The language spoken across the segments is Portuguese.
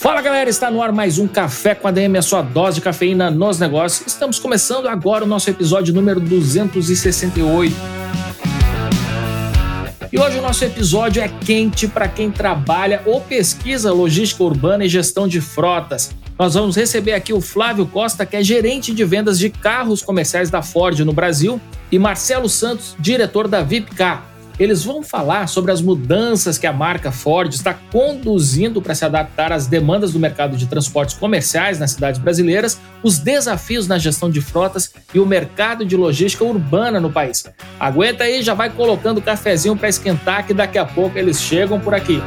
Fala galera, está no ar mais um Café com ADM, a sua dose de cafeína nos negócios. Estamos começando agora o nosso episódio número 268. E hoje o nosso episódio é quente para quem trabalha ou pesquisa logística urbana e gestão de frotas. Nós vamos receber aqui o Flávio Costa, que é gerente de vendas de carros comerciais da Ford no Brasil, e Marcelo Santos, diretor da VIPCAR. Eles vão falar sobre as mudanças que a marca Ford está conduzindo para se adaptar às demandas do mercado de transportes comerciais nas cidades brasileiras, os desafios na gestão de frotas e o mercado de logística urbana no país. Aguenta aí, já vai colocando o cafezinho para esquentar que daqui a pouco eles chegam por aqui.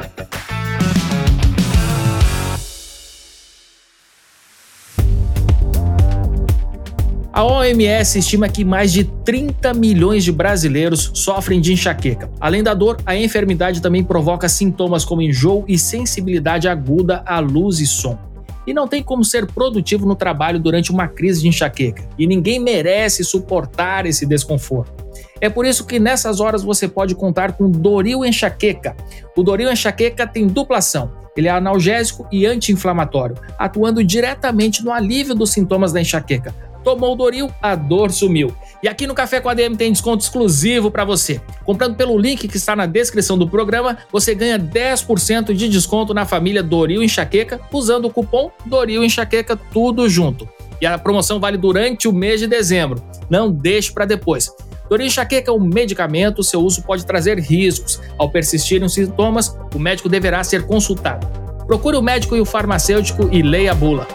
A OMS estima que mais de 30 milhões de brasileiros sofrem de enxaqueca. Além da dor, a enfermidade também provoca sintomas como enjoo e sensibilidade aguda à luz e som. E não tem como ser produtivo no trabalho durante uma crise de enxaqueca, e ninguém merece suportar esse desconforto. É por isso que nessas horas você pode contar com Doril Enxaqueca. O Doril Enxaqueca tem dupla ação. Ele é analgésico e anti-inflamatório, atuando diretamente no alívio dos sintomas da enxaqueca, Tomou o Doril, a dor sumiu. E aqui no Café com a DM tem desconto exclusivo para você. Comprando pelo link que está na descrição do programa, você ganha 10% de desconto na família Doril Enxaqueca usando o cupom Doril Enxaqueca tudo junto. E a promoção vale durante o mês de dezembro. Não deixe para depois. Doril Enxaqueca é um medicamento, seu uso pode trazer riscos. Ao persistirem os sintomas, o médico deverá ser consultado. Procure o médico e o farmacêutico e leia a bula.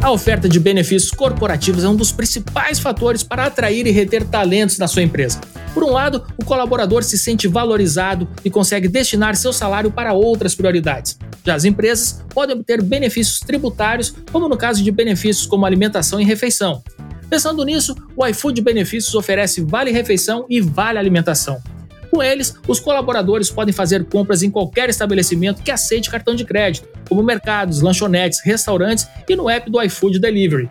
A oferta de benefícios corporativos é um dos principais fatores para atrair e reter talentos na sua empresa. Por um lado, o colaborador se sente valorizado e consegue destinar seu salário para outras prioridades. Já as empresas podem obter benefícios tributários, como no caso de benefícios como alimentação e refeição. Pensando nisso, o iFood Benefícios oferece vale refeição e vale alimentação. Com eles, os colaboradores podem fazer compras em qualquer estabelecimento que aceite cartão de crédito, como mercados, lanchonetes, restaurantes e no app do iFood Delivery.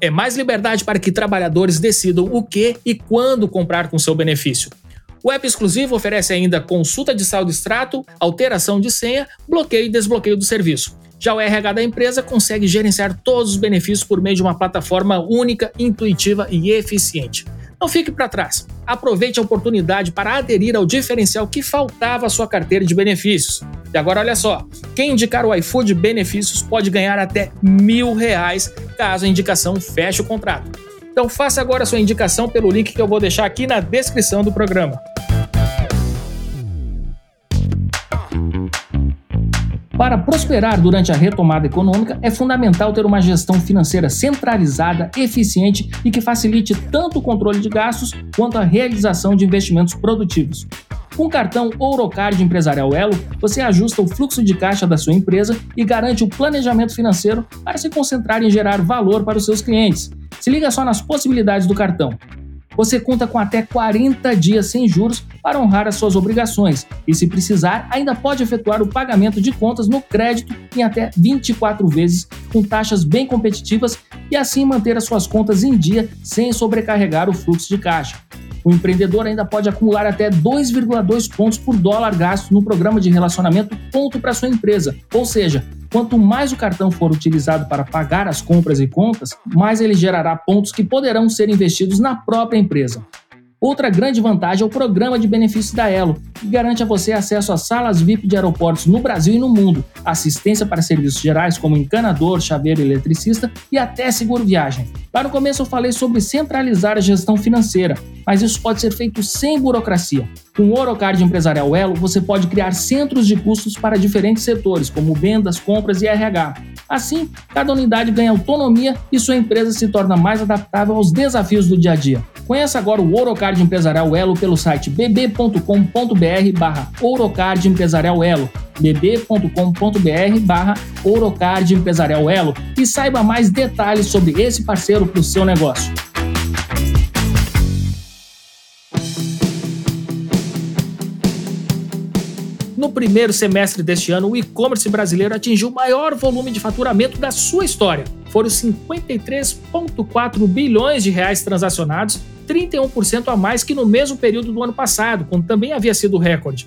É mais liberdade para que trabalhadores decidam o que e quando comprar com seu benefício. O app exclusivo oferece ainda consulta de saldo extrato, alteração de senha, bloqueio e desbloqueio do serviço. Já o RH da empresa consegue gerenciar todos os benefícios por meio de uma plataforma única, intuitiva e eficiente. Não fique para trás. Aproveite a oportunidade para aderir ao diferencial que faltava à sua carteira de benefícios. E agora olha só, quem indicar o iFood Benefícios pode ganhar até mil reais caso a indicação feche o contrato. Então faça agora a sua indicação pelo link que eu vou deixar aqui na descrição do programa. Para prosperar durante a retomada econômica, é fundamental ter uma gestão financeira centralizada, eficiente e que facilite tanto o controle de gastos quanto a realização de investimentos produtivos. Com o cartão Ourocard Empresarial Elo, você ajusta o fluxo de caixa da sua empresa e garante o planejamento financeiro para se concentrar em gerar valor para os seus clientes. Se liga só nas possibilidades do cartão você conta com até 40 dias sem juros para honrar as suas obrigações e, se precisar, ainda pode efetuar o pagamento de contas no crédito em até 24 vezes, com taxas bem competitivas e assim manter as suas contas em dia sem sobrecarregar o fluxo de caixa. O empreendedor ainda pode acumular até 2,2 pontos por dólar gasto no programa de relacionamento ponto para sua empresa, ou seja, Quanto mais o cartão for utilizado para pagar as compras e contas, mais ele gerará pontos que poderão ser investidos na própria empresa. Outra grande vantagem é o programa de benefícios da Elo, que garante a você acesso a salas VIP de aeroportos no Brasil e no mundo, assistência para serviços gerais como encanador, chaveiro eletricista e até seguro viagem. Lá no começo eu falei sobre centralizar a gestão financeira, mas isso pode ser feito sem burocracia. Com o Orocard Empresarial Elo, você pode criar centros de custos para diferentes setores, como vendas, compras e RH. Assim, cada unidade ganha autonomia e sua empresa se torna mais adaptável aos desafios do dia a dia. Conheça agora o Orocard Empresarial Elo pelo site bb.com.br barra Orocard Empresarial Elo bb.com.br barra Ourocard Empresarial Elo e saiba mais detalhes sobre esse parceiro para o seu negócio. Primeiro semestre deste ano, o e-commerce brasileiro atingiu o maior volume de faturamento da sua história. Foram 53,4 bilhões de reais transacionados, 31% a mais que no mesmo período do ano passado, quando também havia sido recorde.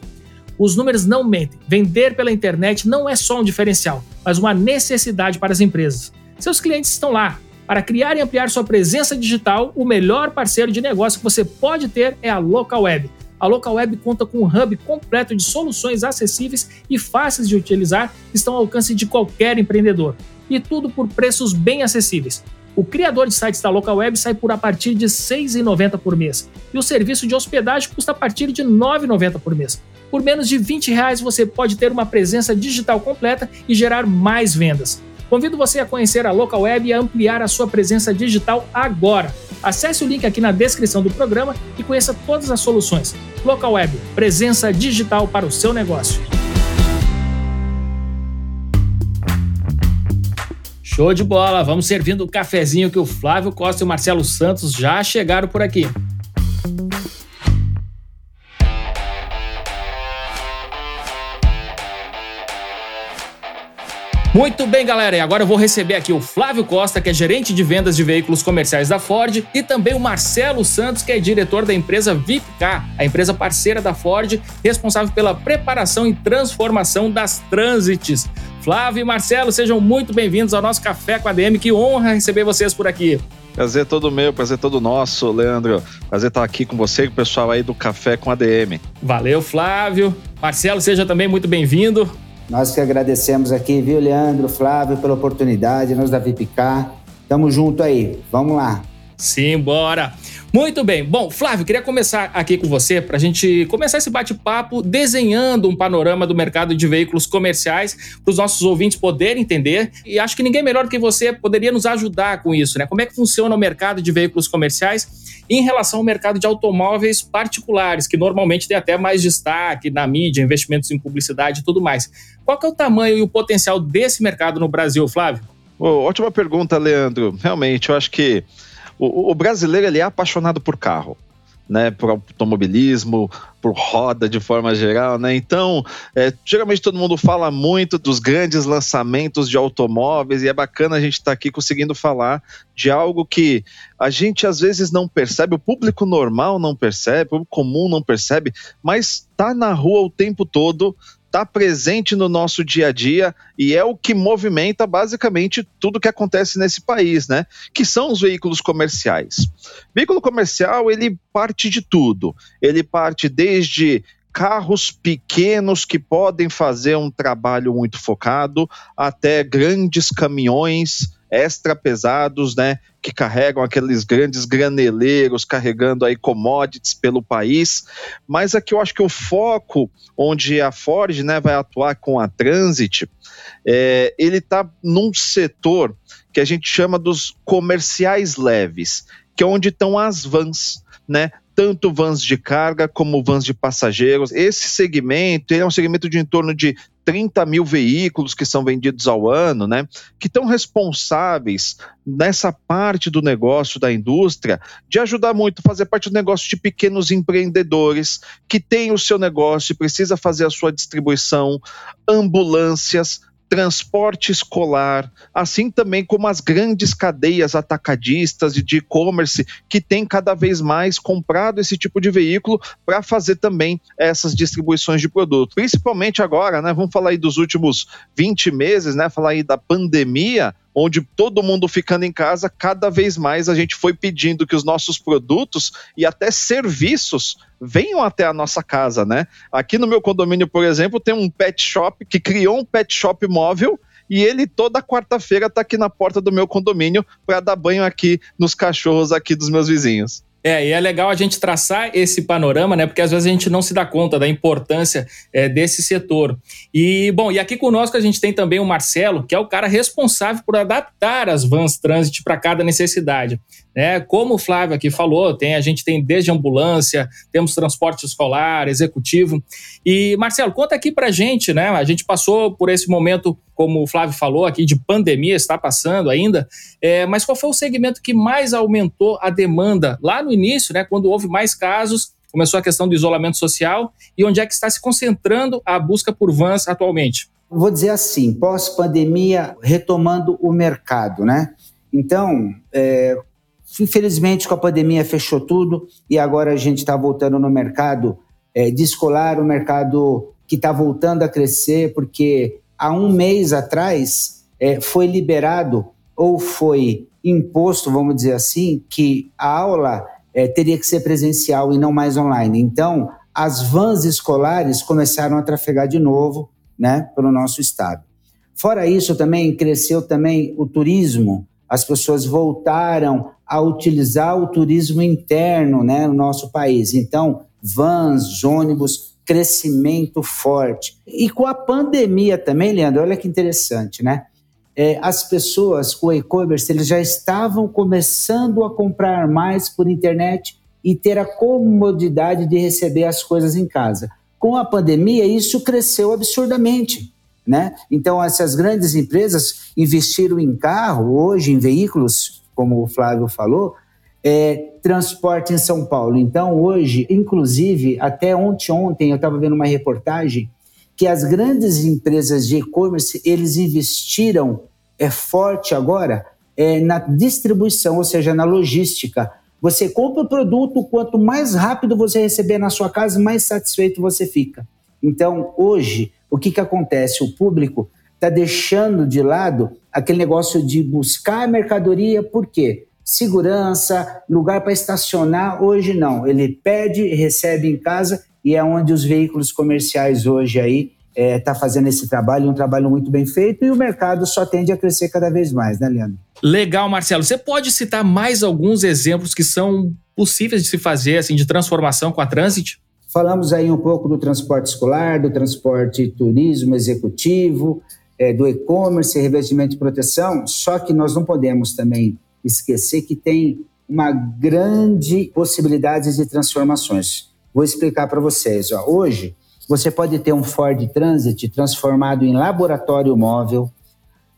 Os números não mentem. Vender pela internet não é só um diferencial, mas uma necessidade para as empresas. Seus clientes estão lá. Para criar e ampliar sua presença digital, o melhor parceiro de negócio que você pode ter é a Local Web a Local Web conta com um hub completo de soluções acessíveis e fáceis de utilizar que estão ao alcance de qualquer empreendedor. E tudo por preços bem acessíveis. O criador de sites da Local Web sai por a partir de R$ 6,90 por mês. E o serviço de hospedagem custa a partir de R$ 9,90 por mês. Por menos de 20 reais você pode ter uma presença digital completa e gerar mais vendas. Convido você a conhecer a Local Web e a ampliar a sua presença digital agora. Acesse o link aqui na descrição do programa e conheça todas as soluções. Local Web, presença digital para o seu negócio. Show de bola! Vamos servindo o cafezinho que o Flávio Costa e o Marcelo Santos já chegaram por aqui. Muito bem, galera. E agora eu vou receber aqui o Flávio Costa, que é gerente de vendas de veículos comerciais da Ford, e também o Marcelo Santos, que é diretor da empresa VIPK, a empresa parceira da Ford, responsável pela preparação e transformação das Transits. Flávio e Marcelo, sejam muito bem-vindos ao nosso Café com a DM. Que honra receber vocês por aqui. Prazer todo meu, prazer todo nosso, Leandro. Prazer estar aqui com você e com o pessoal aí do Café com a DM. Valeu, Flávio. Marcelo, seja também muito bem-vindo. Nós que agradecemos aqui, viu, Leandro, Flávio, pela oportunidade, nós da VIPK. Tamo junto aí, vamos lá. Sim, bora. Muito bem. Bom, Flávio, queria começar aqui com você para a gente começar esse bate-papo desenhando um panorama do mercado de veículos comerciais para os nossos ouvintes poderem entender. E acho que ninguém melhor do que você poderia nos ajudar com isso, né? Como é que funciona o mercado de veículos comerciais em relação ao mercado de automóveis particulares, que normalmente tem até mais destaque na mídia, investimentos em publicidade e tudo mais. Qual é o tamanho e o potencial desse mercado no Brasil, Flávio? Oh, ótima pergunta, Leandro. Realmente, eu acho que o, o brasileiro ele é apaixonado por carro. Né, por automobilismo, por roda de forma geral, né? Então, é, geralmente todo mundo fala muito dos grandes lançamentos de automóveis e é bacana a gente estar tá aqui conseguindo falar de algo que a gente às vezes não percebe, o público normal não percebe, o comum não percebe, mas tá na rua o tempo todo está presente no nosso dia a dia e é o que movimenta basicamente tudo que acontece nesse país, né? Que são os veículos comerciais. Veículo comercial, ele parte de tudo. Ele parte desde carros pequenos que podem fazer um trabalho muito focado, até grandes caminhões extra pesados, né, que carregam aqueles grandes graneleiros carregando aí commodities pelo país. Mas aqui eu acho que o foco onde a Ford, né, vai atuar com a Transit, é, ele está num setor que a gente chama dos comerciais leves, que é onde estão as vans, né? Tanto vans de carga como vans de passageiros. Esse segmento é um segmento de em torno de 30 mil veículos que são vendidos ao ano, né, que estão responsáveis nessa parte do negócio da indústria de ajudar muito, fazer parte do negócio de pequenos empreendedores que têm o seu negócio e precisa fazer a sua distribuição, ambulâncias, transporte escolar, assim também como as grandes cadeias atacadistas e de e-commerce que têm cada vez mais comprado esse tipo de veículo para fazer também essas distribuições de produto. Principalmente agora, né? Vamos falar aí dos últimos 20 meses, né? Falar aí da pandemia, onde todo mundo ficando em casa, cada vez mais a gente foi pedindo que os nossos produtos e até serviços venham até a nossa casa, né? Aqui no meu condomínio, por exemplo, tem um pet shop que criou um pet shop móvel e ele toda quarta-feira está aqui na porta do meu condomínio para dar banho aqui nos cachorros aqui dos meus vizinhos. É, e é legal a gente traçar esse panorama, né? Porque às vezes a gente não se dá conta da importância é, desse setor. E, bom, e aqui conosco a gente tem também o Marcelo, que é o cara responsável por adaptar as vans transit para cada necessidade. Né? Como o Flávio aqui falou, tem, a gente tem desde ambulância, temos transporte escolar, executivo. E, Marcelo, conta aqui para gente, né? A gente passou por esse momento, como o Flávio falou aqui, de pandemia, está passando ainda, é, mas qual foi o segmento que mais aumentou a demanda lá no início, né? Quando houve mais casos, começou a questão do isolamento social, e onde é que está se concentrando a busca por vans atualmente? Vou dizer assim, pós-pandemia, retomando o mercado, né? Então, é, Infelizmente, com a pandemia fechou tudo e agora a gente está voltando no mercado é, de escolar, o mercado que está voltando a crescer, porque há um mês atrás é, foi liberado ou foi imposto, vamos dizer assim, que a aula é, teria que ser presencial e não mais online. Então, as vans escolares começaram a trafegar de novo, né, pelo nosso estado. Fora isso, também cresceu também o turismo. As pessoas voltaram a utilizar o turismo interno né, no nosso país. Então, vans, ônibus, crescimento forte. E com a pandemia também, Leandro, olha que interessante, né? É, as pessoas, o e-commerce, eles já estavam começando a comprar mais por internet e ter a comodidade de receber as coisas em casa. Com a pandemia, isso cresceu absurdamente. Né? Então, essas grandes empresas investiram em carro, hoje em veículos como o Flávio falou, é, transporte em São Paulo. Então, hoje, inclusive, até ontem, ontem eu estava vendo uma reportagem que as grandes empresas de e-commerce, eles investiram é forte agora é, na distribuição, ou seja, na logística. Você compra o produto, quanto mais rápido você receber na sua casa, mais satisfeito você fica. Então, hoje, o que, que acontece? O público está deixando de lado aquele negócio de buscar mercadoria, por quê? Segurança, lugar para estacionar, hoje não. Ele pede, recebe em casa e é onde os veículos comerciais hoje aí está é, tá fazendo esse trabalho, um trabalho muito bem feito, e o mercado só tende a crescer cada vez mais, né, Leandro? Legal, Marcelo. Você pode citar mais alguns exemplos que são possíveis de se fazer, assim, de transformação com a Transit? Falamos aí um pouco do transporte escolar, do transporte turismo executivo, é, do e-commerce, revestimento de proteção, só que nós não podemos também esquecer que tem uma grande possibilidade de transformações. Vou explicar para vocês. Ó. Hoje, você pode ter um Ford Transit transformado em laboratório móvel,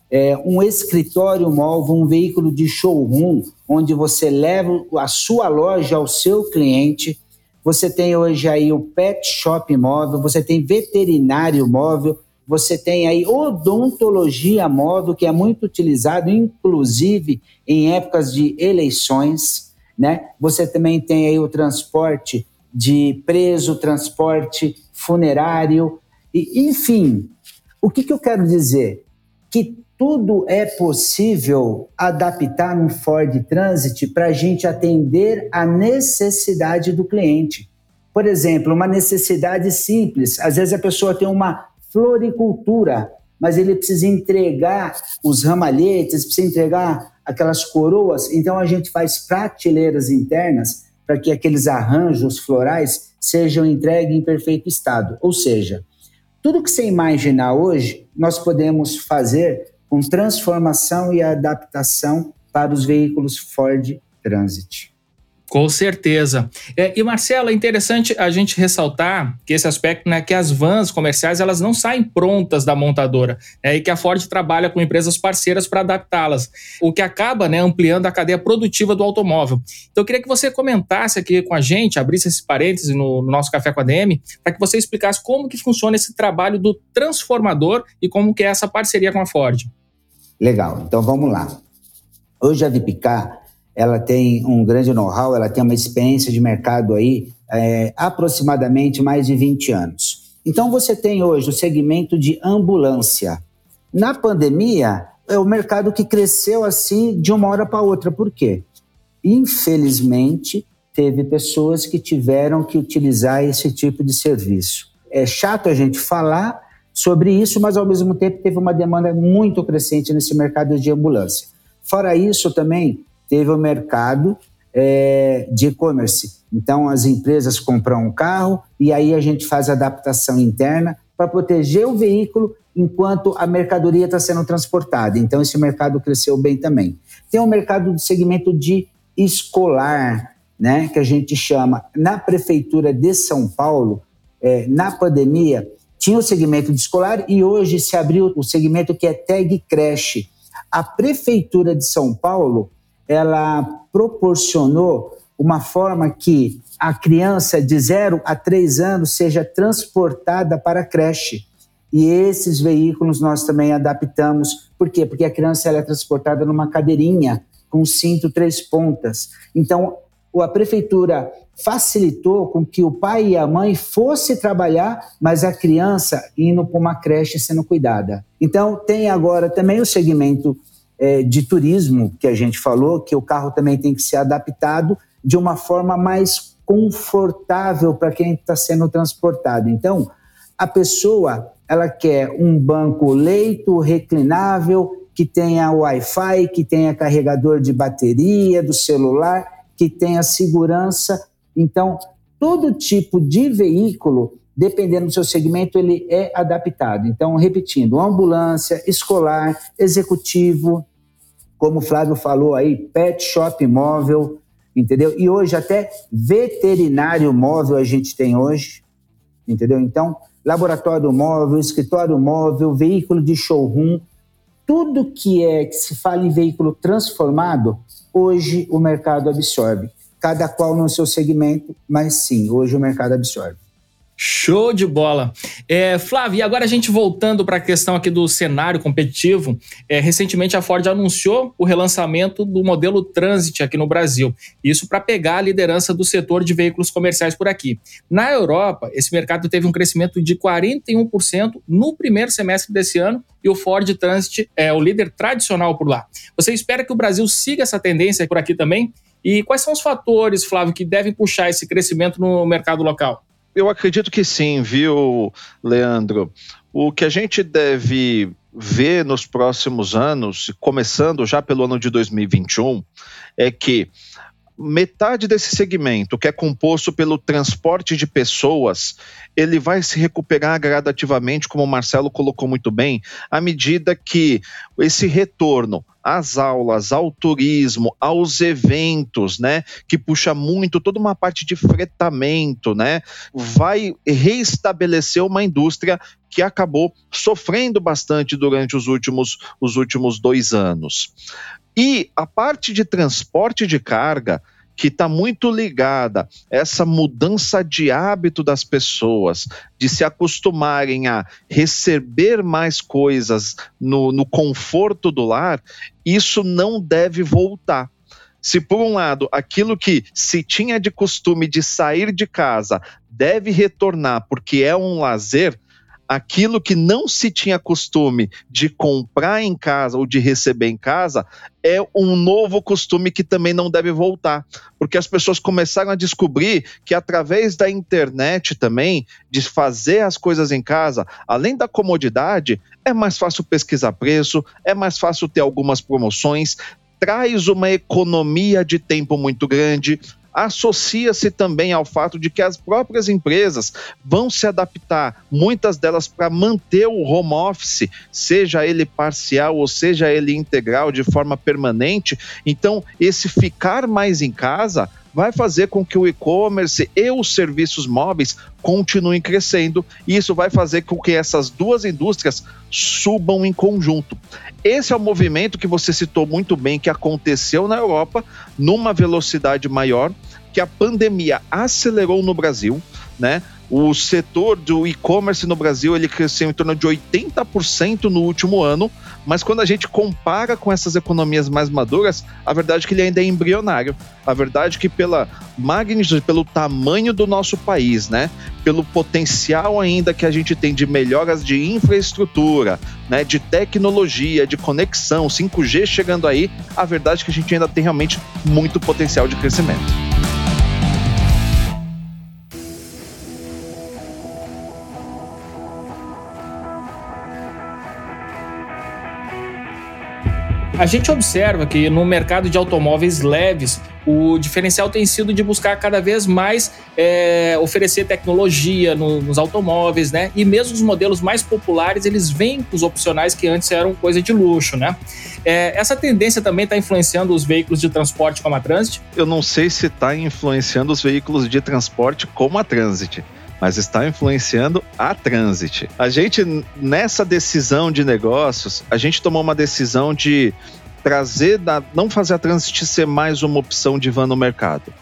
é, um escritório móvel, um veículo de showroom, onde você leva a sua loja ao seu cliente. Você tem hoje aí o pet shop móvel, você tem veterinário móvel, você tem aí odontologia móvel, que é muito utilizado, inclusive em épocas de eleições. Né? Você também tem aí o transporte de preso, transporte funerário, e, enfim. O que, que eu quero dizer? Que tudo é possível adaptar no Ford Transit para a gente atender a necessidade do cliente. Por exemplo, uma necessidade simples. Às vezes a pessoa tem uma floricultura, mas ele precisa entregar os ramalhetes, precisa entregar aquelas coroas. Então a gente faz prateleiras internas para que aqueles arranjos florais sejam entregues em perfeito estado. Ou seja, tudo que você imaginar hoje, nós podemos fazer com transformação e adaptação para os veículos Ford Transit. Com certeza. É, e Marcelo, é interessante a gente ressaltar que esse aspecto, né, que as vans comerciais elas não saem prontas da montadora, é, e que a Ford trabalha com empresas parceiras para adaptá-las, o que acaba, né, ampliando a cadeia produtiva do automóvel. Então eu queria que você comentasse aqui com a gente, abrisse esse parêntese no, no nosso café com a DM, para que você explicasse como que funciona esse trabalho do transformador e como que é essa parceria com a Ford. Legal. Então vamos lá. Hoje a Vipcar ela tem um grande know-how, ela tem uma experiência de mercado aí é, aproximadamente mais de 20 anos. Então você tem hoje o segmento de ambulância. Na pandemia, é o mercado que cresceu assim de uma hora para outra. Por quê? Infelizmente, teve pessoas que tiveram que utilizar esse tipo de serviço. É chato a gente falar sobre isso, mas ao mesmo tempo teve uma demanda muito crescente nesse mercado de ambulância. Fora isso, também teve o mercado é, de e-commerce. Então, as empresas compram um carro e aí a gente faz adaptação interna para proteger o veículo enquanto a mercadoria está sendo transportada. Então, esse mercado cresceu bem também. Tem o um mercado do segmento de escolar, né, que a gente chama. Na Prefeitura de São Paulo, é, na pandemia, tinha o segmento de escolar e hoje se abriu o segmento que é tag creche. A Prefeitura de São Paulo, ela proporcionou uma forma que a criança de 0 a 3 anos seja transportada para a creche. E esses veículos nós também adaptamos. Por quê? Porque a criança ela é transportada numa cadeirinha com cinto três pontas. Então, a prefeitura facilitou com que o pai e a mãe fossem trabalhar, mas a criança indo para uma creche sendo cuidada. Então, tem agora também o segmento é, de turismo, que a gente falou, que o carro também tem que ser adaptado de uma forma mais confortável para quem está sendo transportado. Então, a pessoa ela quer um banco leito reclinável que tenha Wi-Fi, que tenha carregador de bateria do celular, que tenha segurança. Então, todo tipo de veículo, dependendo do seu segmento, ele é adaptado. Então, repetindo, ambulância, escolar, executivo, como o Flávio falou aí, pet shop móvel, entendeu? E hoje até veterinário móvel a gente tem hoje, entendeu? Então, laboratório móvel, escritório móvel, veículo de showroom, tudo que é que se fala em veículo transformado, hoje o mercado absorve. Cada qual no seu segmento, mas sim, hoje o mercado absorve. Show de bola. É, Flávio, e agora a gente voltando para a questão aqui do cenário competitivo, é, recentemente a Ford anunciou o relançamento do modelo Transit aqui no Brasil. Isso para pegar a liderança do setor de veículos comerciais por aqui. Na Europa, esse mercado teve um crescimento de 41% no primeiro semestre desse ano e o Ford Transit é o líder tradicional por lá. Você espera que o Brasil siga essa tendência por aqui também? E quais são os fatores, Flávio, que devem puxar esse crescimento no mercado local? Eu acredito que sim, viu, Leandro? O que a gente deve ver nos próximos anos, começando já pelo ano de 2021, é que metade desse segmento, que é composto pelo transporte de pessoas, ele vai se recuperar gradativamente, como o Marcelo colocou muito bem, à medida que esse retorno às aulas, ao turismo, aos eventos, né, que puxa muito toda uma parte de fretamento, né, vai reestabelecer uma indústria que acabou sofrendo bastante durante os últimos, os últimos dois anos. E a parte de transporte de carga, que está muito ligada a essa mudança de hábito das pessoas, de se acostumarem a receber mais coisas no, no conforto do lar, isso não deve voltar. Se, por um lado, aquilo que se tinha de costume de sair de casa deve retornar porque é um lazer, aquilo que não se tinha costume de comprar em casa ou de receber em casa é um novo costume que também não deve voltar, porque as pessoas começaram a descobrir que através da internet também, de fazer as coisas em casa, além da comodidade, é mais fácil pesquisar preço, é mais fácil ter algumas promoções, traz uma economia de tempo muito grande, associa-se também ao fato de que as próprias empresas vão se adaptar, muitas delas para manter o home office, seja ele parcial ou seja ele integral, de forma permanente. Então, esse ficar mais em casa vai fazer com que o e-commerce e os serviços móveis continuem crescendo, e isso vai fazer com que essas duas indústrias subam em conjunto. Esse é o movimento que você citou muito bem que aconteceu na Europa numa velocidade maior, que a pandemia acelerou no Brasil, né? O setor do e-commerce no Brasil ele cresceu em torno de 80% no último ano, mas quando a gente compara com essas economias mais maduras, a verdade é que ele ainda é embrionário. A verdade é que pela magnitude, pelo tamanho do nosso país, né, pelo potencial ainda que a gente tem de melhoras de infraestrutura, né, de tecnologia, de conexão, 5G chegando aí, a verdade é que a gente ainda tem realmente muito potencial de crescimento. A gente observa que no mercado de automóveis leves, o diferencial tem sido de buscar cada vez mais é, oferecer tecnologia no, nos automóveis, né? E mesmo os modelos mais populares, eles vêm com os opcionais que antes eram coisa de luxo, né? É, essa tendência também está influenciando os veículos de transporte como a Transit? Eu não sei se está influenciando os veículos de transporte como a Transit mas está influenciando a Transit. A gente, nessa decisão de negócios, a gente tomou uma decisão de trazer, da, não fazer a Transit ser mais uma opção de van no mercado,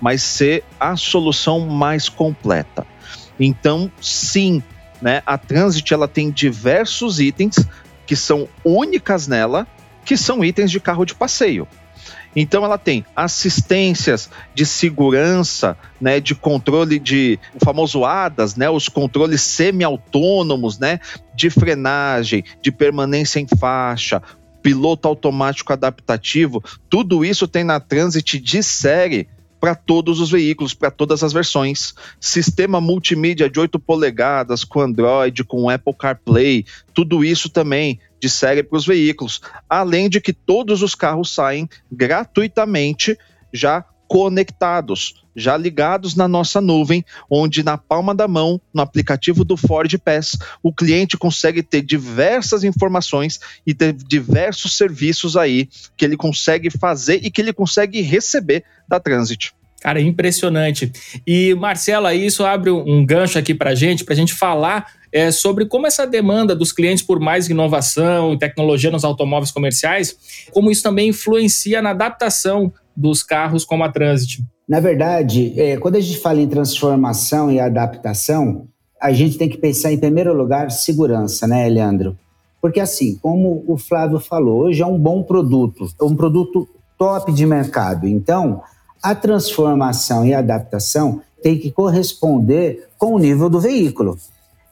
mas ser a solução mais completa. Então, sim, né, a Transit ela tem diversos itens que são únicas nela, que são itens de carro de passeio. Então ela tem assistências de segurança, né, de controle de o famoso ADAS, né, os controles semi-autônomos, né, de frenagem, de permanência em faixa, piloto automático adaptativo, tudo isso tem na Transit de série para todos os veículos, para todas as versões. Sistema multimídia de 8 polegadas com Android, com Apple CarPlay, tudo isso também de série para os veículos. Além de que todos os carros saem gratuitamente já conectados, já ligados na nossa nuvem, onde na palma da mão, no aplicativo do Ford Pass, o cliente consegue ter diversas informações e ter diversos serviços aí que ele consegue fazer e que ele consegue receber da Transit. Cara, impressionante. E, Marcela, isso abre um gancho aqui para gente, para a gente falar é, sobre como essa demanda dos clientes por mais inovação e tecnologia nos automóveis comerciais, como isso também influencia na adaptação dos carros como a Transit. Na verdade, é, quando a gente fala em transformação e adaptação, a gente tem que pensar em primeiro lugar segurança, né, Leandro? Porque assim, como o Flávio falou, hoje é um bom produto, é um produto top de mercado. Então, a transformação e adaptação tem que corresponder com o nível do veículo.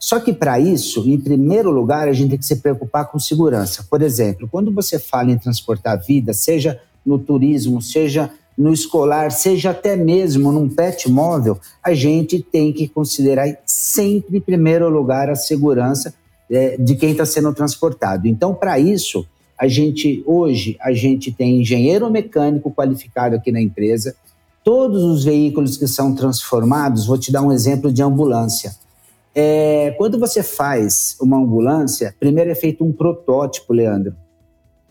Só que para isso, em primeiro lugar, a gente tem que se preocupar com segurança. Por exemplo, quando você fala em transportar vida, seja no turismo, seja no escolar, seja até mesmo num pet móvel, a gente tem que considerar sempre, em primeiro lugar, a segurança é, de quem está sendo transportado. Então, para isso, a gente hoje a gente tem engenheiro mecânico qualificado aqui na empresa. Todos os veículos que são transformados, vou te dar um exemplo de ambulância. É, quando você faz uma ambulância, primeiro é feito um protótipo, Leandro.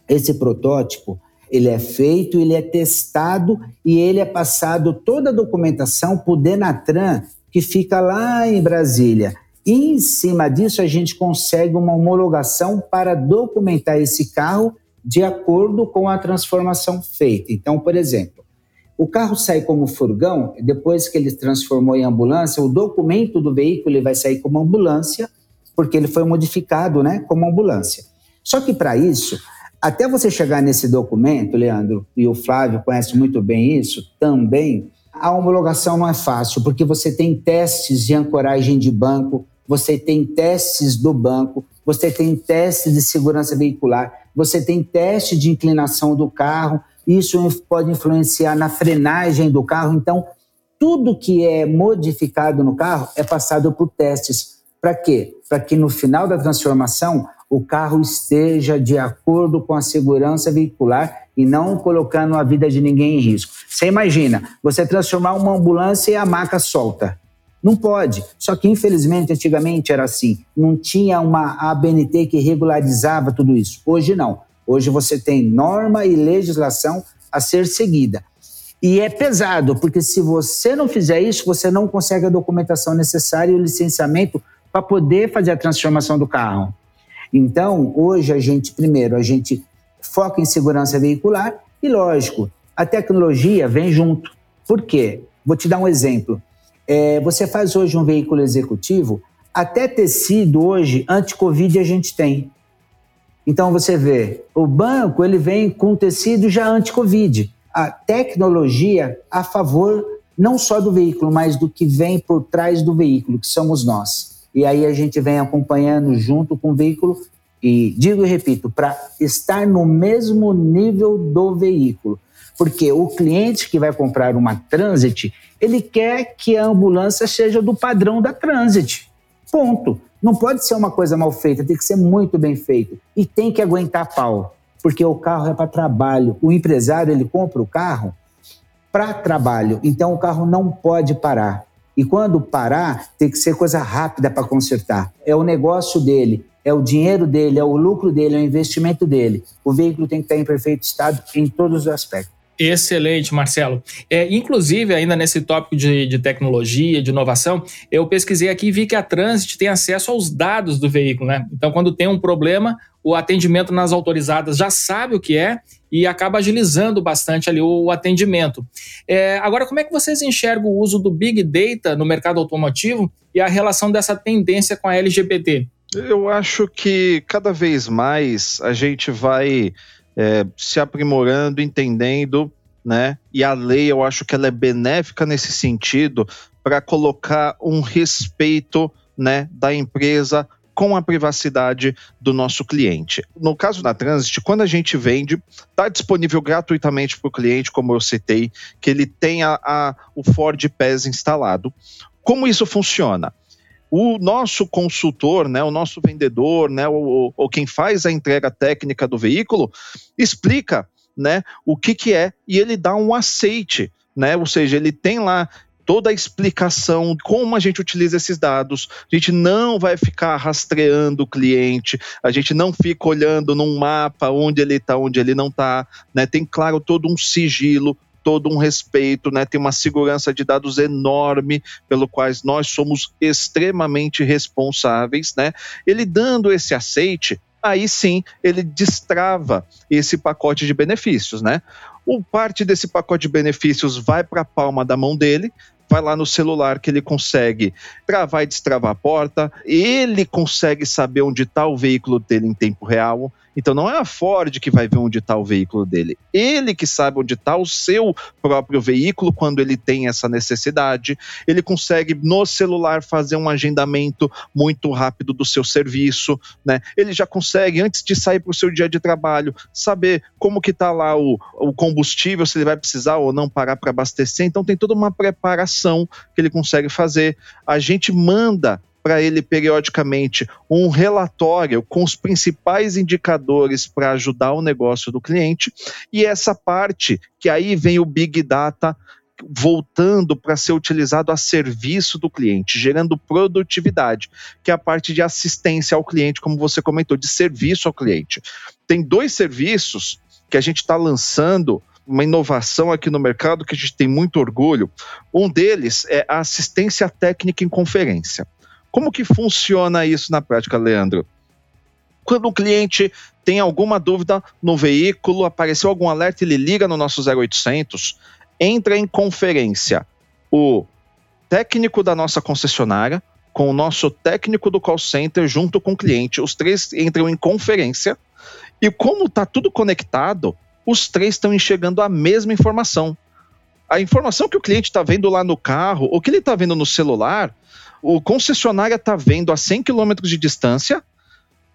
Esse protótipo ele é feito, ele é testado e ele é passado toda a documentação para o Denatran, que fica lá em Brasília. E em cima disso, a gente consegue uma homologação para documentar esse carro de acordo com a transformação feita. Então, por exemplo, o carro sai como furgão, depois que ele transformou em ambulância, o documento do veículo vai sair como ambulância, porque ele foi modificado né, como ambulância. Só que para isso, até você chegar nesse documento, Leandro, e o Flávio conhece muito bem isso também, a homologação não é fácil, porque você tem testes de ancoragem de banco, você tem testes do banco, você tem testes de segurança veicular, você tem teste de inclinação do carro, isso pode influenciar na frenagem do carro. Então, tudo que é modificado no carro é passado por testes. Para quê? Para que no final da transformação o carro esteja de acordo com a segurança veicular e não colocando a vida de ninguém em risco. Você imagina, você transformar uma ambulância e a maca solta. Não pode. Só que, infelizmente, antigamente era assim. Não tinha uma ABNT que regularizava tudo isso. Hoje não. Hoje você tem norma e legislação a ser seguida. E é pesado, porque se você não fizer isso, você não consegue a documentação necessária e o licenciamento para poder fazer a transformação do carro. Então, hoje a gente, primeiro, a gente foca em segurança veicular e, lógico, a tecnologia vem junto. Por quê? Vou te dar um exemplo. É, você faz hoje um veículo executivo, até tecido hoje, anti-Covid a gente tem. Então você vê, o banco ele vem com tecido já anti-Covid. A tecnologia a favor não só do veículo, mas do que vem por trás do veículo, que somos nós e aí a gente vem acompanhando junto com o veículo e digo e repito, para estar no mesmo nível do veículo. Porque o cliente que vai comprar uma Transit, ele quer que a ambulância seja do padrão da Transit. Ponto. Não pode ser uma coisa mal feita, tem que ser muito bem feito. E tem que aguentar pau, porque o carro é para trabalho. O empresário, ele compra o carro para trabalho. Então o carro não pode parar. E quando parar, tem que ser coisa rápida para consertar. É o negócio dele, é o dinheiro dele, é o lucro dele, é o investimento dele. O veículo tem que estar em perfeito estado em todos os aspectos. Excelente, Marcelo. É, inclusive, ainda nesse tópico de, de, tecnologia, de inovação, eu pesquisei aqui e vi que a Transit tem acesso aos dados do veículo, né? Então, quando tem um problema, o atendimento nas autorizadas já sabe o que é e acaba agilizando bastante ali o atendimento. É, agora, como é que vocês enxergam o uso do Big Data no mercado automotivo e a relação dessa tendência com a LGBT? Eu acho que cada vez mais a gente vai é, se aprimorando, entendendo, né? E a lei, eu acho que ela é benéfica nesse sentido para colocar um respeito, né, da empresa com a privacidade do nosso cliente. No caso da Transit, quando a gente vende, está disponível gratuitamente para o cliente, como eu citei, que ele tenha a, o Ford Pass instalado. Como isso funciona? O nosso consultor, né, o nosso vendedor, né, ou, ou quem faz a entrega técnica do veículo, explica né, o que, que é e ele dá um aceite, né, ou seja, ele tem lá toda a explicação como a gente utiliza esses dados. A gente não vai ficar rastreando o cliente, a gente não fica olhando num mapa onde ele está, onde ele não está. Né? Tem, claro, todo um sigilo, todo um respeito, né? Tem uma segurança de dados enorme, pelo quais nós somos extremamente responsáveis, né? Ele dando esse aceite, aí sim ele destrava esse pacote de benefícios, né? O parte desse pacote de benefícios vai para a palma da mão dele, vai lá no celular que ele consegue travar e destravar a porta, ele consegue saber onde está o veículo dele em tempo real, então não é a Ford que vai ver onde está o veículo dele. Ele que sabe onde está o seu próprio veículo quando ele tem essa necessidade. Ele consegue no celular fazer um agendamento muito rápido do seu serviço, né? Ele já consegue antes de sair para o seu dia de trabalho saber como que está lá o, o combustível, se ele vai precisar ou não parar para abastecer. Então tem toda uma preparação que ele consegue fazer. A gente manda para ele periodicamente um relatório com os principais indicadores para ajudar o negócio do cliente, e essa parte que aí vem o Big Data voltando para ser utilizado a serviço do cliente, gerando produtividade, que é a parte de assistência ao cliente, como você comentou, de serviço ao cliente. Tem dois serviços que a gente está lançando uma inovação aqui no mercado que a gente tem muito orgulho. Um deles é a assistência técnica em conferência. Como que funciona isso na prática, Leandro? Quando o cliente tem alguma dúvida no veículo, apareceu algum alerta, ele liga no nosso 0800, entra em conferência o técnico da nossa concessionária com o nosso técnico do call center junto com o cliente. Os três entram em conferência e como está tudo conectado, os três estão enxergando a mesma informação. A informação que o cliente está vendo lá no carro, o que ele está vendo no celular, o concessionário está vendo a 100 km de distância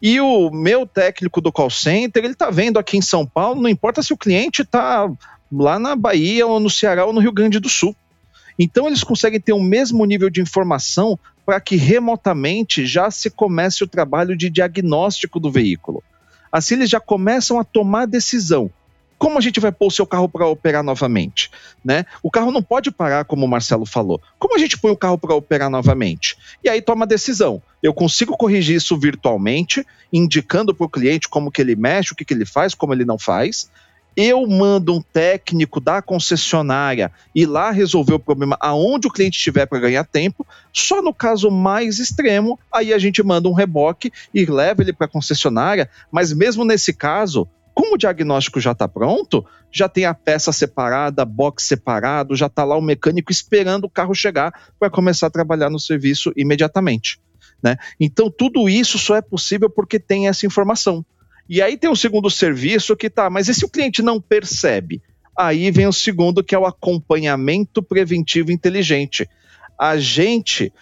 e o meu técnico do call center, ele está vendo aqui em São Paulo, não importa se o cliente está lá na Bahia ou no Ceará ou no Rio Grande do Sul. Então eles conseguem ter o mesmo nível de informação para que remotamente já se comece o trabalho de diagnóstico do veículo. Assim eles já começam a tomar decisão como a gente vai pôr o seu carro para operar novamente? Né? O carro não pode parar, como o Marcelo falou. Como a gente põe o carro para operar novamente? E aí toma a decisão. Eu consigo corrigir isso virtualmente, indicando para o cliente como que ele mexe, o que, que ele faz, como ele não faz. Eu mando um técnico da concessionária ir lá resolver o problema aonde o cliente estiver para ganhar tempo. Só no caso mais extremo, aí a gente manda um reboque e leva ele para a concessionária. Mas mesmo nesse caso, como o diagnóstico já está pronto, já tem a peça separada, box separado, já está lá o mecânico esperando o carro chegar para começar a trabalhar no serviço imediatamente. Né? Então, tudo isso só é possível porque tem essa informação. E aí tem o segundo serviço que tá, mas e se o cliente não percebe? Aí vem o segundo, que é o acompanhamento preventivo inteligente. A gente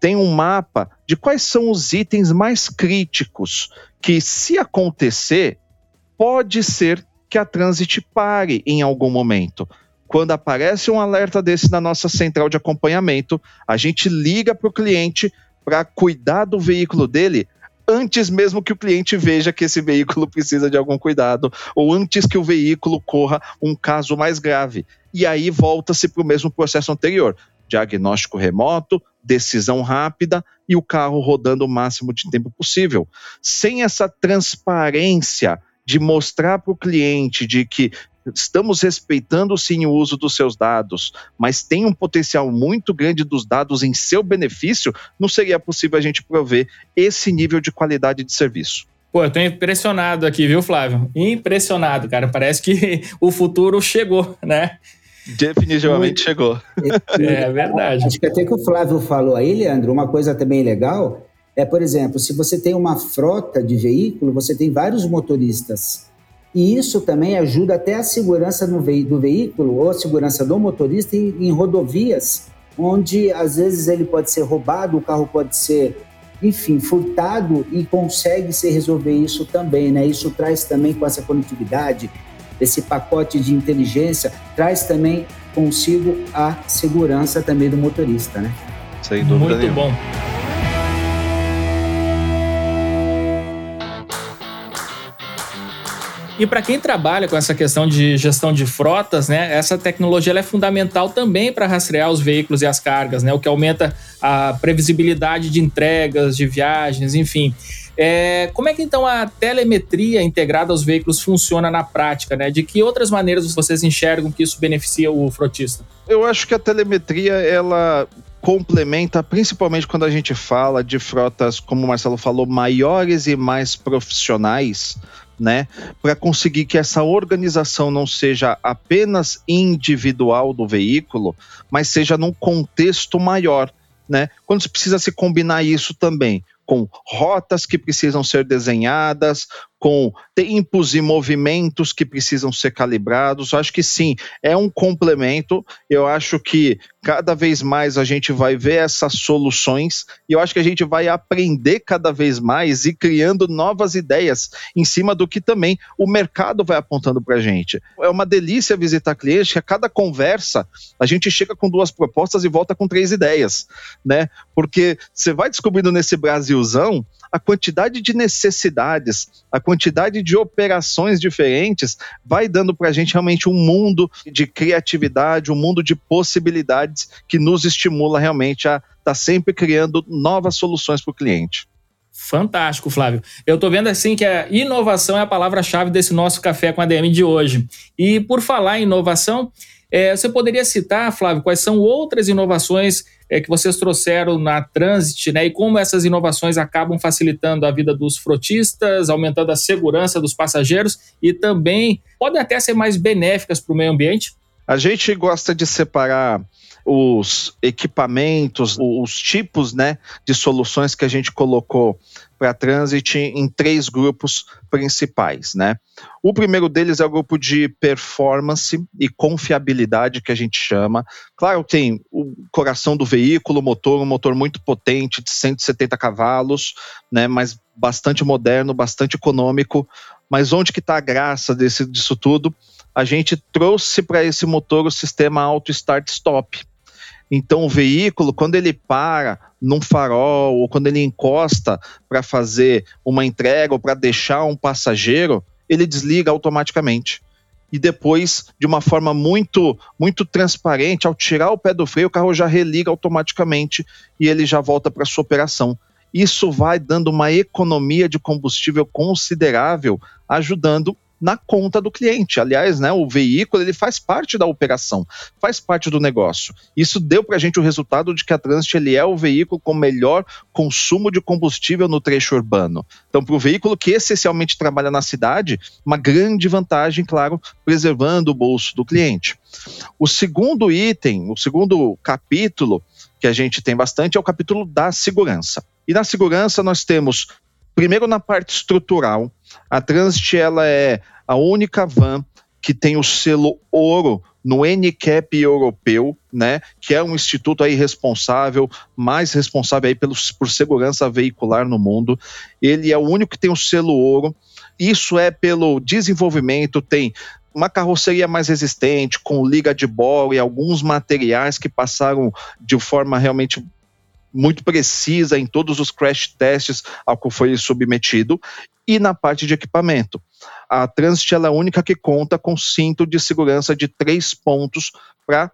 tem um mapa de quais são os itens mais críticos que, se acontecer, pode ser que a Transit pare em algum momento. Quando aparece um alerta desse na nossa central de acompanhamento, a gente liga para o cliente para cuidar do veículo dele antes mesmo que o cliente veja que esse veículo precisa de algum cuidado, ou antes que o veículo corra um caso mais grave. e aí volta-se para o mesmo processo anterior. Diagnóstico remoto, decisão rápida e o carro rodando o máximo de tempo possível. Sem essa transparência de mostrar para o cliente de que estamos respeitando sim o uso dos seus dados, mas tem um potencial muito grande dos dados em seu benefício, não seria possível a gente prover esse nível de qualidade de serviço. Pô, eu tô impressionado aqui, viu, Flávio? Impressionado, cara. Parece que o futuro chegou, né? Definitivamente chegou. É verdade. Acho que até que o Flávio falou aí, Leandro, uma coisa também legal é, por exemplo, se você tem uma frota de veículo, você tem vários motoristas. E isso também ajuda até a segurança do veículo ou a segurança do motorista em, em rodovias, onde às vezes ele pode ser roubado, o carro pode ser, enfim, furtado e consegue se resolver isso também, né? Isso traz também com essa conectividade, esse pacote de inteligência, traz também consigo a segurança também do motorista, né? Sem dúvida Muito nenhuma. bom. E para quem trabalha com essa questão de gestão de frotas, né, essa tecnologia é fundamental também para rastrear os veículos e as cargas, né, o que aumenta a previsibilidade de entregas, de viagens, enfim. É, como é que então a telemetria integrada aos veículos funciona na prática? Né? De que outras maneiras vocês enxergam que isso beneficia o frotista? Eu acho que a telemetria ela complementa, principalmente quando a gente fala de frotas, como o Marcelo falou, maiores e mais profissionais, né? Para conseguir que essa organização não seja apenas individual do veículo, mas seja num contexto maior, né? Quando se precisa se combinar isso também com rotas que precisam ser desenhadas, com tempos e movimentos que precisam ser calibrados. Acho que sim, é um complemento. Eu acho que cada vez mais a gente vai ver essas soluções e eu acho que a gente vai aprender cada vez mais e criando novas ideias em cima do que também o mercado vai apontando para a gente. É uma delícia visitar clientes que a cada conversa a gente chega com duas propostas e volta com três ideias, né? Porque você vai descobrindo nesse Brasilzão a quantidade de necessidades, a quantidade de operações diferentes, vai dando para a gente realmente um mundo de criatividade, um mundo de possibilidades que nos estimula realmente a estar tá sempre criando novas soluções para o cliente. Fantástico, Flávio. Eu estou vendo assim que a inovação é a palavra-chave desse nosso café com a DM de hoje. E por falar em inovação, é, você poderia citar, Flávio, quais são outras inovações é, que vocês trouxeram na Transit, né? E como essas inovações acabam facilitando a vida dos frotistas, aumentando a segurança dos passageiros e também podem até ser mais benéficas para o meio ambiente? A gente gosta de separar os equipamentos, os tipos né, de soluções que a gente colocou para Transit em três grupos principais. Né? O primeiro deles é o grupo de performance e confiabilidade, que a gente chama. Claro, tem o coração do veículo, o motor, um motor muito potente, de 170 cavalos, né, mas bastante moderno, bastante econômico. Mas onde que está a graça desse, disso tudo? A gente trouxe para esse motor o sistema auto start stop, então, o veículo, quando ele para num farol ou quando ele encosta para fazer uma entrega ou para deixar um passageiro, ele desliga automaticamente. E depois, de uma forma muito, muito transparente, ao tirar o pé do freio, o carro já religa automaticamente e ele já volta para sua operação. Isso vai dando uma economia de combustível considerável, ajudando na conta do cliente. Aliás, né, o veículo ele faz parte da operação, faz parte do negócio. Isso deu para a gente o resultado de que a Transit ele é o veículo com melhor consumo de combustível no trecho urbano. Então, para o veículo que essencialmente trabalha na cidade, uma grande vantagem, claro, preservando o bolso do cliente. O segundo item, o segundo capítulo que a gente tem bastante é o capítulo da segurança. E na segurança nós temos primeiro na parte estrutural, a Transit ela é a única van que tem o selo ouro no NCAP europeu, né, que é um instituto aí responsável, mais responsável aí pelos, por segurança veicular no mundo. Ele é o único que tem o selo ouro. Isso é pelo desenvolvimento, tem uma carroceria mais resistente, com liga de bola e alguns materiais que passaram de forma realmente muito precisa em todos os crash tests ao que foi submetido e na parte de equipamento. A Transit é a única que conta com cinto de segurança de três pontos para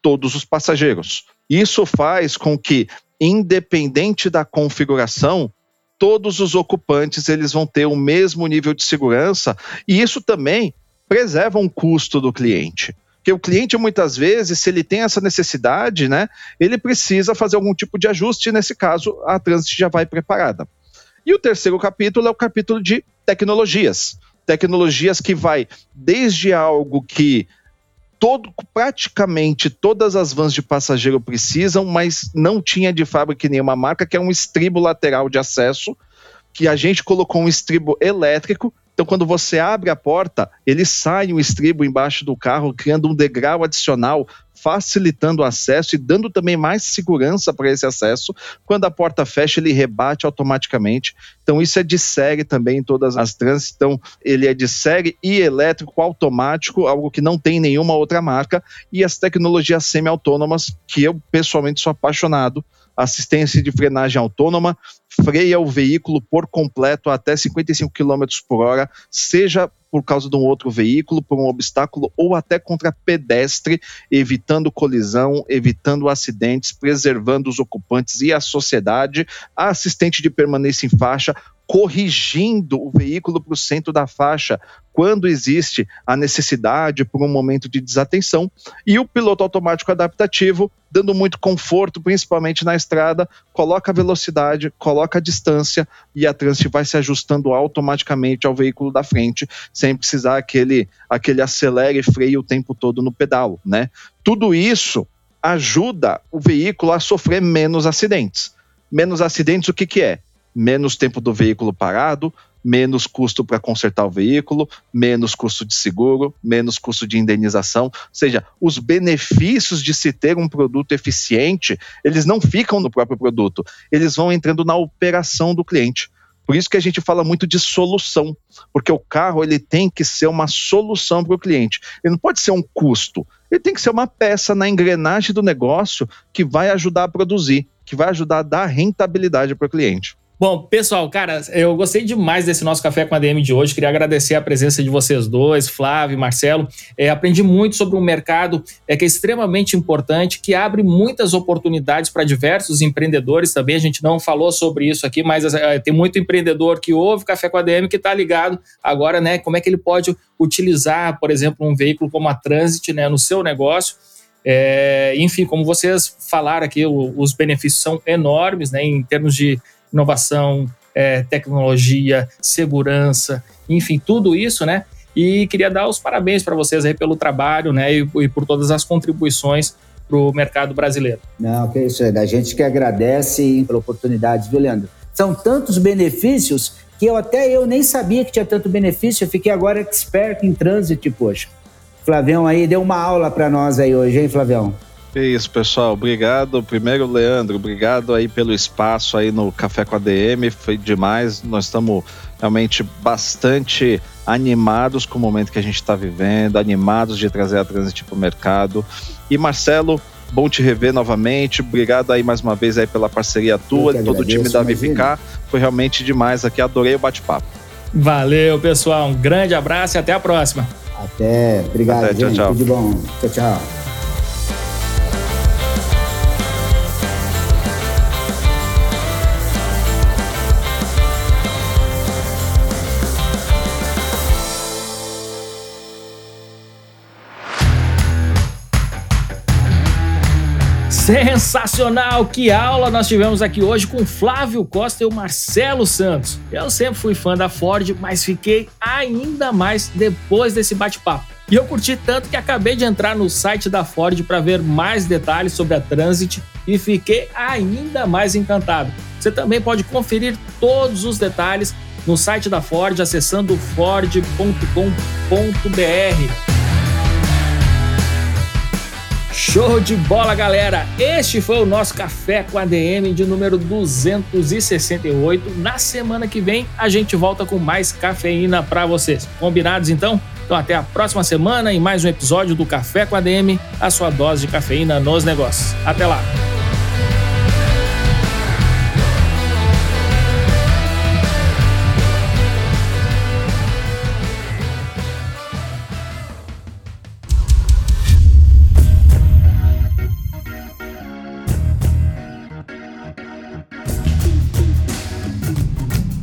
todos os passageiros. Isso faz com que, independente da configuração, todos os ocupantes eles vão ter o mesmo nível de segurança e isso também preserva um custo do cliente. Porque o cliente, muitas vezes, se ele tem essa necessidade, né, ele precisa fazer algum tipo de ajuste, nesse caso, a Transit já vai preparada. E o terceiro capítulo é o capítulo de tecnologias. Tecnologias que vai desde algo que todo, praticamente todas as vans de passageiro precisam, mas não tinha de fábrica nenhuma marca, que é um estribo lateral de acesso, que a gente colocou um estribo elétrico. Então, quando você abre a porta, ele sai um estribo embaixo do carro, criando um degrau adicional, facilitando o acesso e dando também mais segurança para esse acesso. Quando a porta fecha, ele rebate automaticamente. Então, isso é de série também em todas as trans. Então, ele é de série e elétrico automático, algo que não tem nenhuma outra marca. E as tecnologias semi-autônomas, que eu pessoalmente sou apaixonado assistência de frenagem autônoma, freia o veículo por completo até 55 km por hora, seja por causa de um outro veículo, por um obstáculo ou até contra pedestre, evitando colisão, evitando acidentes, preservando os ocupantes e a sociedade. A assistente de permanência em faixa corrigindo o veículo para o centro da faixa quando existe a necessidade por um momento de desatenção, e o piloto automático adaptativo, dando muito conforto, principalmente na estrada, coloca a velocidade, coloca a distância e a trânsito vai se ajustando automaticamente ao veículo da frente, sem precisar aquele, aquele acelere e freie o tempo todo no pedal, né? Tudo isso ajuda o veículo a sofrer menos acidentes. Menos acidentes, o que, que é? Menos tempo do veículo parado, menos custo para consertar o veículo, menos custo de seguro, menos custo de indenização. Ou seja, os benefícios de se ter um produto eficiente, eles não ficam no próprio produto, eles vão entrando na operação do cliente. Por isso que a gente fala muito de solução, porque o carro ele tem que ser uma solução para o cliente. Ele não pode ser um custo, ele tem que ser uma peça na engrenagem do negócio que vai ajudar a produzir, que vai ajudar a dar rentabilidade para o cliente. Bom, pessoal, cara, eu gostei demais desse nosso café com a DM de hoje. Queria agradecer a presença de vocês dois, Flávio e Marcelo. É, aprendi muito sobre um mercado é, que é extremamente importante, que abre muitas oportunidades para diversos empreendedores também. A gente não falou sobre isso aqui, mas é, tem muito empreendedor que ouve Café com a DM que está ligado agora, né? Como é que ele pode utilizar, por exemplo, um veículo como a Transit né, no seu negócio. É, enfim, como vocês falaram aqui, o, os benefícios são enormes né, em termos de inovação, é, tecnologia, segurança, enfim, tudo isso, né? E queria dar os parabéns para vocês aí pelo trabalho, né? E, e por todas as contribuições para o mercado brasileiro. Não, que isso, é a gente que agradece pela oportunidade, viu, Leandro? São tantos benefícios que eu até eu nem sabia que tinha tanto benefício, eu fiquei agora expert em trânsito, poxa. Flavião aí deu uma aula para nós aí hoje, hein, Flavião? É isso, pessoal. Obrigado. Primeiro, Leandro, obrigado aí pelo espaço aí no Café com a DM. Foi demais. Nós estamos realmente bastante animados com o momento que a gente está vivendo, animados de trazer a Transit para o mercado. E Marcelo, bom te rever novamente. Obrigado aí mais uma vez aí pela parceria tua, de todo o time da VPK. Foi realmente demais aqui. Adorei o bate-papo. Valeu, pessoal. Um grande abraço e até a próxima. Até. Obrigado, até, gente. Tchau, tchau. Tudo bom. Tchau, tchau. Sensacional! Que aula nós tivemos aqui hoje com Flávio Costa e o Marcelo Santos. Eu sempre fui fã da Ford, mas fiquei ainda mais depois desse bate-papo. E eu curti tanto que acabei de entrar no site da Ford para ver mais detalhes sobre a Transit e fiquei ainda mais encantado. Você também pode conferir todos os detalhes no site da Ford acessando ford.com.br. Show de bola, galera! Este foi o nosso Café com a DM de número 268. Na semana que vem a gente volta com mais cafeína para vocês. Combinados então? Então até a próxima semana em mais um episódio do Café com a DM, a sua dose de cafeína nos negócios. Até lá!